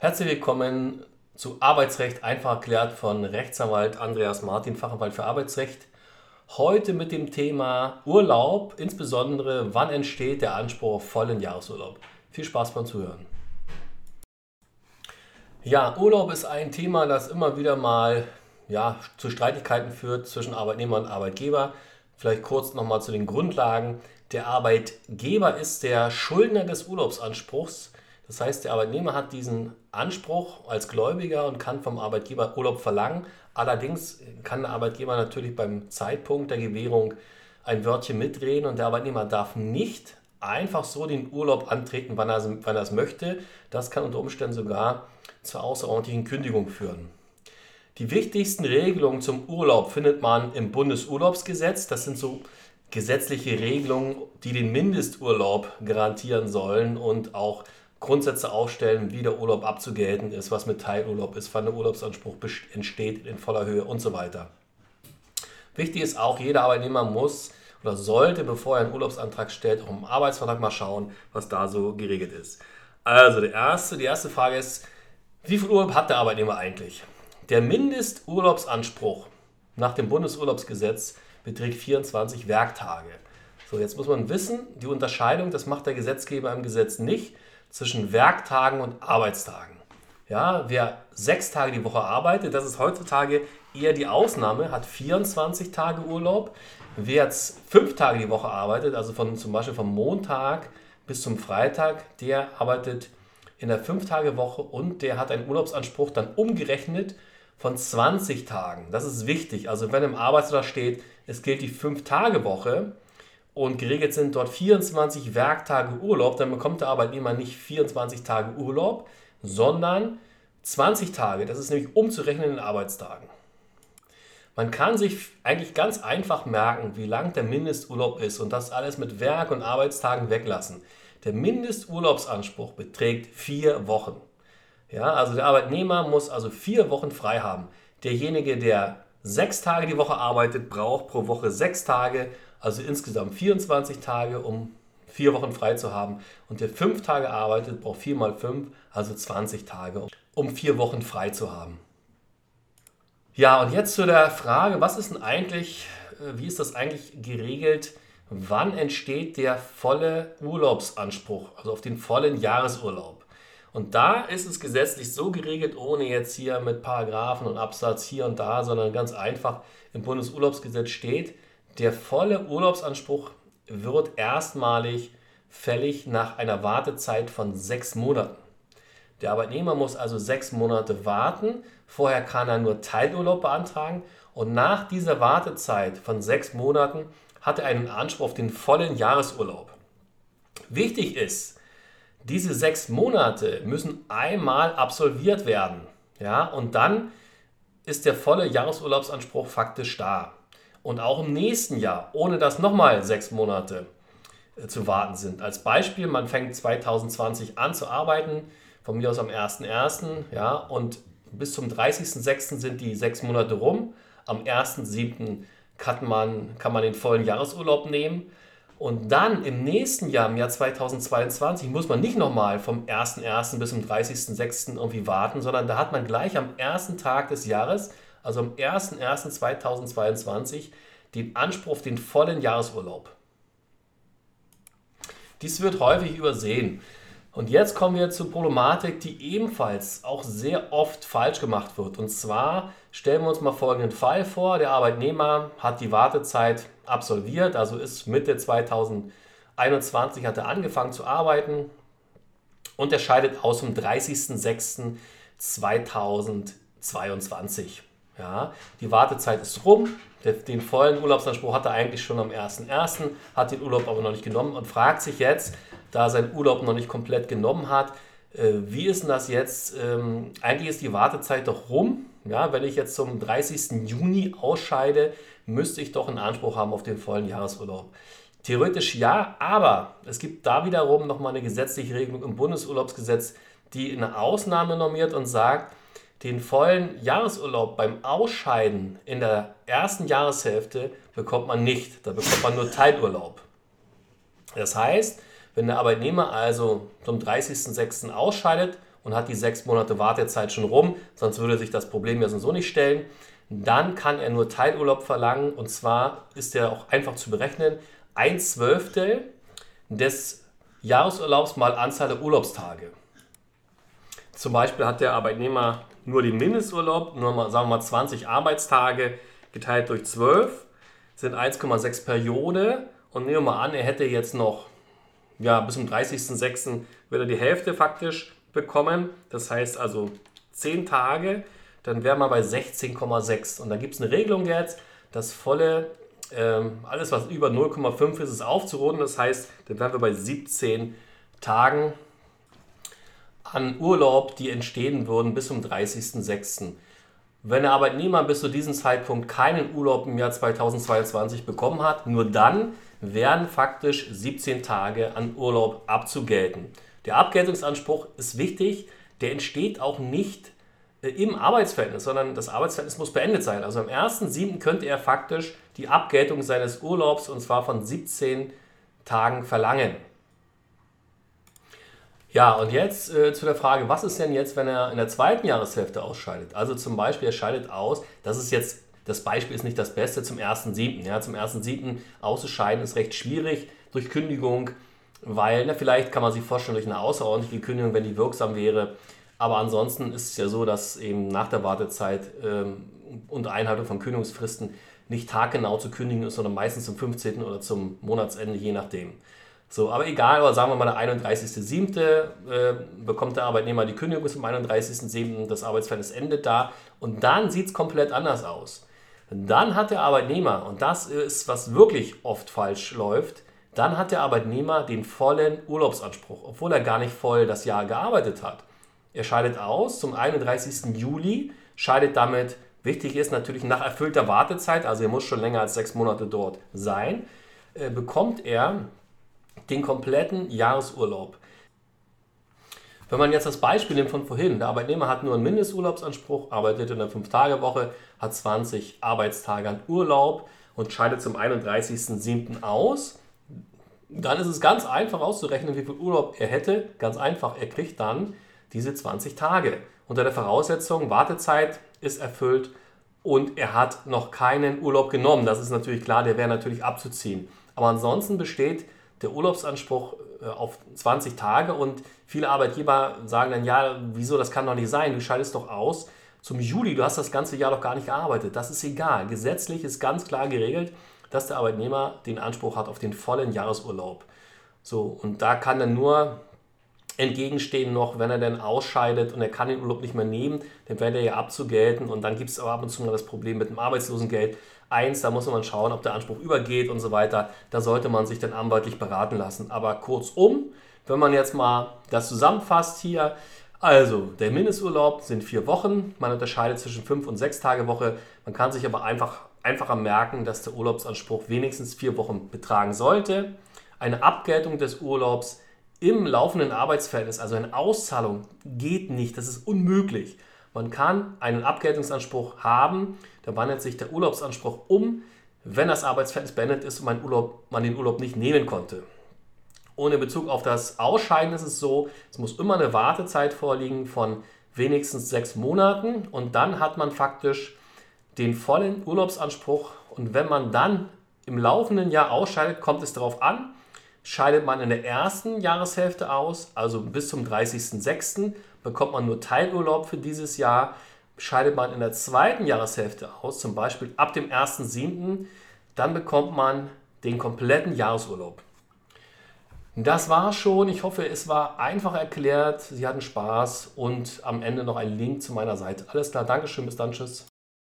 Herzlich willkommen zu Arbeitsrecht einfach erklärt von Rechtsanwalt Andreas Martin, Fachanwalt für Arbeitsrecht. Heute mit dem Thema Urlaub, insbesondere wann entsteht der Anspruch auf vollen Jahresurlaub. Viel Spaß beim Zuhören. Ja, Urlaub ist ein Thema, das immer wieder mal ja, zu Streitigkeiten führt zwischen Arbeitnehmer und Arbeitgeber. Vielleicht kurz nochmal zu den Grundlagen. Der Arbeitgeber ist der Schuldner des Urlaubsanspruchs. Das heißt, der Arbeitnehmer hat diesen Anspruch als Gläubiger und kann vom Arbeitgeber Urlaub verlangen. Allerdings kann der Arbeitgeber natürlich beim Zeitpunkt der Gewährung ein Wörtchen mitreden und der Arbeitnehmer darf nicht einfach so den Urlaub antreten, wann er, wann er es möchte. Das kann unter Umständen sogar zur außerordentlichen Kündigung führen. Die wichtigsten Regelungen zum Urlaub findet man im Bundesurlaubsgesetz. Das sind so gesetzliche Regelungen, die den Mindesturlaub garantieren sollen und auch Grundsätze aufstellen, wie der Urlaub abzugelten ist, was mit Teilurlaub ist, wann der Urlaubsanspruch entsteht in voller Höhe und so weiter. Wichtig ist auch, jeder Arbeitnehmer muss oder sollte, bevor er einen Urlaubsantrag stellt, auch im Arbeitsvertrag mal schauen, was da so geregelt ist. Also die erste, die erste Frage ist, wie viel Urlaub hat der Arbeitnehmer eigentlich? Der Mindesturlaubsanspruch nach dem Bundesurlaubsgesetz beträgt 24 Werktage. So, jetzt muss man wissen, die Unterscheidung, das macht der Gesetzgeber im Gesetz nicht zwischen Werktagen und Arbeitstagen. Ja, wer sechs Tage die Woche arbeitet, das ist heutzutage eher die Ausnahme, hat 24 Tage Urlaub. Wer jetzt fünf Tage die Woche arbeitet, also von, zum Beispiel vom Montag bis zum Freitag, der arbeitet in der 5-Tage-Woche und der hat einen Urlaubsanspruch dann umgerechnet von 20 Tagen. Das ist wichtig. Also wenn im Arbeitsvertrag steht, es gilt die 5-Tage-Woche und geregelt sind dort 24 Werktage Urlaub, dann bekommt der Arbeitnehmer nicht 24 Tage Urlaub, sondern 20 Tage. Das ist nämlich umzurechnen in Arbeitstagen. Man kann sich eigentlich ganz einfach merken, wie lang der Mindesturlaub ist und das alles mit Werk- und Arbeitstagen weglassen. Der Mindesturlaubsanspruch beträgt vier Wochen. Ja, also der Arbeitnehmer muss also vier Wochen frei haben. Derjenige, der sechs Tage die Woche arbeitet, braucht pro Woche sechs Tage, also insgesamt 24 Tage, um vier Wochen frei zu haben. Und der fünf Tage arbeitet, braucht vier mal fünf, also 20 Tage, um vier Wochen frei zu haben. Ja, und jetzt zu der Frage, was ist denn eigentlich, äh, wie ist das eigentlich geregelt? Wann entsteht der volle Urlaubsanspruch, also auf den vollen Jahresurlaub? Und da ist es gesetzlich so geregelt, ohne jetzt hier mit Paragraphen und Absatz hier und da, sondern ganz einfach im Bundesurlaubsgesetz steht, der volle Urlaubsanspruch wird erstmalig fällig nach einer Wartezeit von sechs Monaten. Der Arbeitnehmer muss also sechs Monate warten. Vorher kann er nur Teilurlaub beantragen und nach dieser Wartezeit von sechs Monaten hat er einen Anspruch auf den vollen Jahresurlaub. Wichtig ist, diese sechs Monate müssen einmal absolviert werden. Ja, und dann ist der volle Jahresurlaubsanspruch faktisch da. Und auch im nächsten Jahr, ohne dass nochmal sechs Monate äh, zu warten sind. Als Beispiel, man fängt 2020 an zu arbeiten, von mir aus am 1.1. Ja, und bis zum 30.06. sind die sechs Monate rum. Am 1.07. kann man, kann man den vollen Jahresurlaub nehmen. Und dann im nächsten Jahr, im Jahr 2022, muss man nicht nochmal vom 1.1. bis zum 30.06. irgendwie warten, sondern da hat man gleich am ersten Tag des Jahres, also am 1.1.2022, den Anspruch auf den vollen Jahresurlaub. Dies wird häufig übersehen. Und jetzt kommen wir zur Problematik, die ebenfalls auch sehr oft falsch gemacht wird. Und zwar stellen wir uns mal folgenden Fall vor. Der Arbeitnehmer hat die Wartezeit absolviert, also ist Mitte 2021 hat er angefangen zu arbeiten und er scheidet aus am 30.06.2022. Ja, die Wartezeit ist rum. Den vollen Urlaubsanspruch hat er eigentlich schon am 1.1., hat den Urlaub aber noch nicht genommen und fragt sich jetzt, da er seinen Urlaub noch nicht komplett genommen hat, äh, wie ist denn das jetzt? Ähm, eigentlich ist die Wartezeit doch rum. Ja, wenn ich jetzt zum 30. Juni ausscheide, müsste ich doch einen Anspruch haben auf den vollen Jahresurlaub. Theoretisch ja, aber es gibt da wiederum nochmal eine gesetzliche Regelung im Bundesurlaubsgesetz, die eine Ausnahme normiert und sagt, den vollen Jahresurlaub beim Ausscheiden in der ersten Jahreshälfte bekommt man nicht. Da bekommt man nur Teilurlaub. Das heißt, wenn der Arbeitnehmer also zum 30.06. ausscheidet und hat die sechs Monate Wartezeit schon rum, sonst würde sich das Problem ja so nicht stellen. Dann kann er nur Teilurlaub verlangen und zwar ist der auch einfach zu berechnen. Ein Zwölftel des Jahresurlaubs mal Anzahl der Urlaubstage. Zum Beispiel hat der Arbeitnehmer nur den Mindesturlaub, nur mal, sagen wir mal 20 Arbeitstage geteilt durch 12, sind 1,6 Periode. Und nehmen wir mal an, er hätte jetzt noch, ja, bis zum 30.06. würde er die Hälfte faktisch bekommen. Das heißt also 10 Tage, dann wären wir bei 16,6. Und da gibt es eine Regelung jetzt, das volle, ähm, alles was über 0,5 ist, ist aufzurunden. Das heißt, dann wären wir bei 17 Tagen an Urlaub, die entstehen würden bis zum 30.06. Wenn der Arbeitnehmer bis zu diesem Zeitpunkt keinen Urlaub im Jahr 2022 bekommen hat, nur dann wären faktisch 17 Tage an Urlaub abzugelten. Der Abgeltungsanspruch ist wichtig, der entsteht auch nicht äh, im Arbeitsverhältnis, sondern das Arbeitsverhältnis muss beendet sein. Also am 1.7. könnte er faktisch die Abgeltung seines Urlaubs und zwar von 17 Tagen verlangen. Ja, und jetzt äh, zu der Frage, was ist denn jetzt, wenn er in der zweiten Jahreshälfte ausscheidet? Also zum Beispiel, er scheidet aus, das ist jetzt, das Beispiel ist nicht das Beste zum 1.7. Ja, zum 1.7. auszuscheiden ist recht schwierig durch Kündigung, weil, na, vielleicht kann man sich vorstellen, durch eine außerordentliche Kündigung, wenn die wirksam wäre. Aber ansonsten ist es ja so, dass eben nach der Wartezeit ähm, unter Einhaltung von Kündigungsfristen nicht taggenau zu kündigen ist, sondern meistens zum 15. oder zum Monatsende, je nachdem. So, aber egal, aber sagen wir mal der 31.07. Äh, bekommt der Arbeitnehmer die Kündigung bis zum 31.07. Das Arbeitsverhältnis endet da und dann sieht es komplett anders aus. Dann hat der Arbeitnehmer, und das ist, was wirklich oft falsch läuft, dann hat der Arbeitnehmer den vollen Urlaubsanspruch, obwohl er gar nicht voll das Jahr gearbeitet hat. Er scheidet aus zum 31. Juli, scheidet damit, wichtig ist natürlich nach erfüllter Wartezeit, also er muss schon länger als sechs Monate dort sein, äh, bekommt er den kompletten Jahresurlaub. Wenn man jetzt das Beispiel nimmt von vorhin, der Arbeitnehmer hat nur einen Mindesturlaubsanspruch, arbeitet in einer 5-Tage-Woche, hat 20 Arbeitstage an Urlaub und scheidet zum 31.07. aus, dann ist es ganz einfach auszurechnen, wie viel Urlaub er hätte. Ganz einfach, er kriegt dann diese 20 Tage. Unter der Voraussetzung, Wartezeit ist erfüllt und er hat noch keinen Urlaub genommen. Das ist natürlich klar, der wäre natürlich abzuziehen. Aber ansonsten besteht der Urlaubsanspruch äh, auf 20 Tage und viele Arbeitgeber sagen dann, ja, wieso, das kann doch nicht sein, du scheidest doch aus zum Juli, du hast das ganze Jahr doch gar nicht gearbeitet. Das ist egal. Gesetzlich ist ganz klar geregelt, dass der Arbeitnehmer den Anspruch hat auf den vollen Jahresurlaub. So, und da kann dann nur entgegenstehen noch, wenn er dann ausscheidet und er kann den Urlaub nicht mehr nehmen, dann wäre er ja abzugelten und dann gibt es aber ab und zu noch das Problem mit dem Arbeitslosengeld. Eins, da muss man schauen, ob der Anspruch übergeht und so weiter. Da sollte man sich dann anwaltlich beraten lassen. Aber kurzum, wenn man jetzt mal das zusammenfasst hier, also der Mindesturlaub sind vier Wochen. Man unterscheidet zwischen fünf und sechs Tage Woche. Man kann sich aber einfach einfacher merken, dass der Urlaubsanspruch wenigstens vier Wochen betragen sollte. Eine Abgeltung des Urlaubs im laufenden Arbeitsverhältnis, also eine Auszahlung, geht nicht. Das ist unmöglich. Man kann einen Abgeltungsanspruch haben, da wandelt sich der Urlaubsanspruch um, wenn das Arbeitsverhältnis beendet ist und man, Urlaub, man den Urlaub nicht nehmen konnte. Ohne Bezug auf das Ausscheiden ist es so, es muss immer eine Wartezeit vorliegen von wenigstens sechs Monaten und dann hat man faktisch den vollen Urlaubsanspruch und wenn man dann im laufenden Jahr ausscheidet, kommt es darauf an, Scheidet man in der ersten Jahreshälfte aus, also bis zum 30.06., bekommt man nur Teilurlaub für dieses Jahr. Scheidet man in der zweiten Jahreshälfte aus, zum Beispiel ab dem 1.07., dann bekommt man den kompletten Jahresurlaub. Das war schon. Ich hoffe, es war einfach erklärt. Sie hatten Spaß und am Ende noch ein Link zu meiner Seite. Alles klar, Dankeschön, bis dann, tschüss.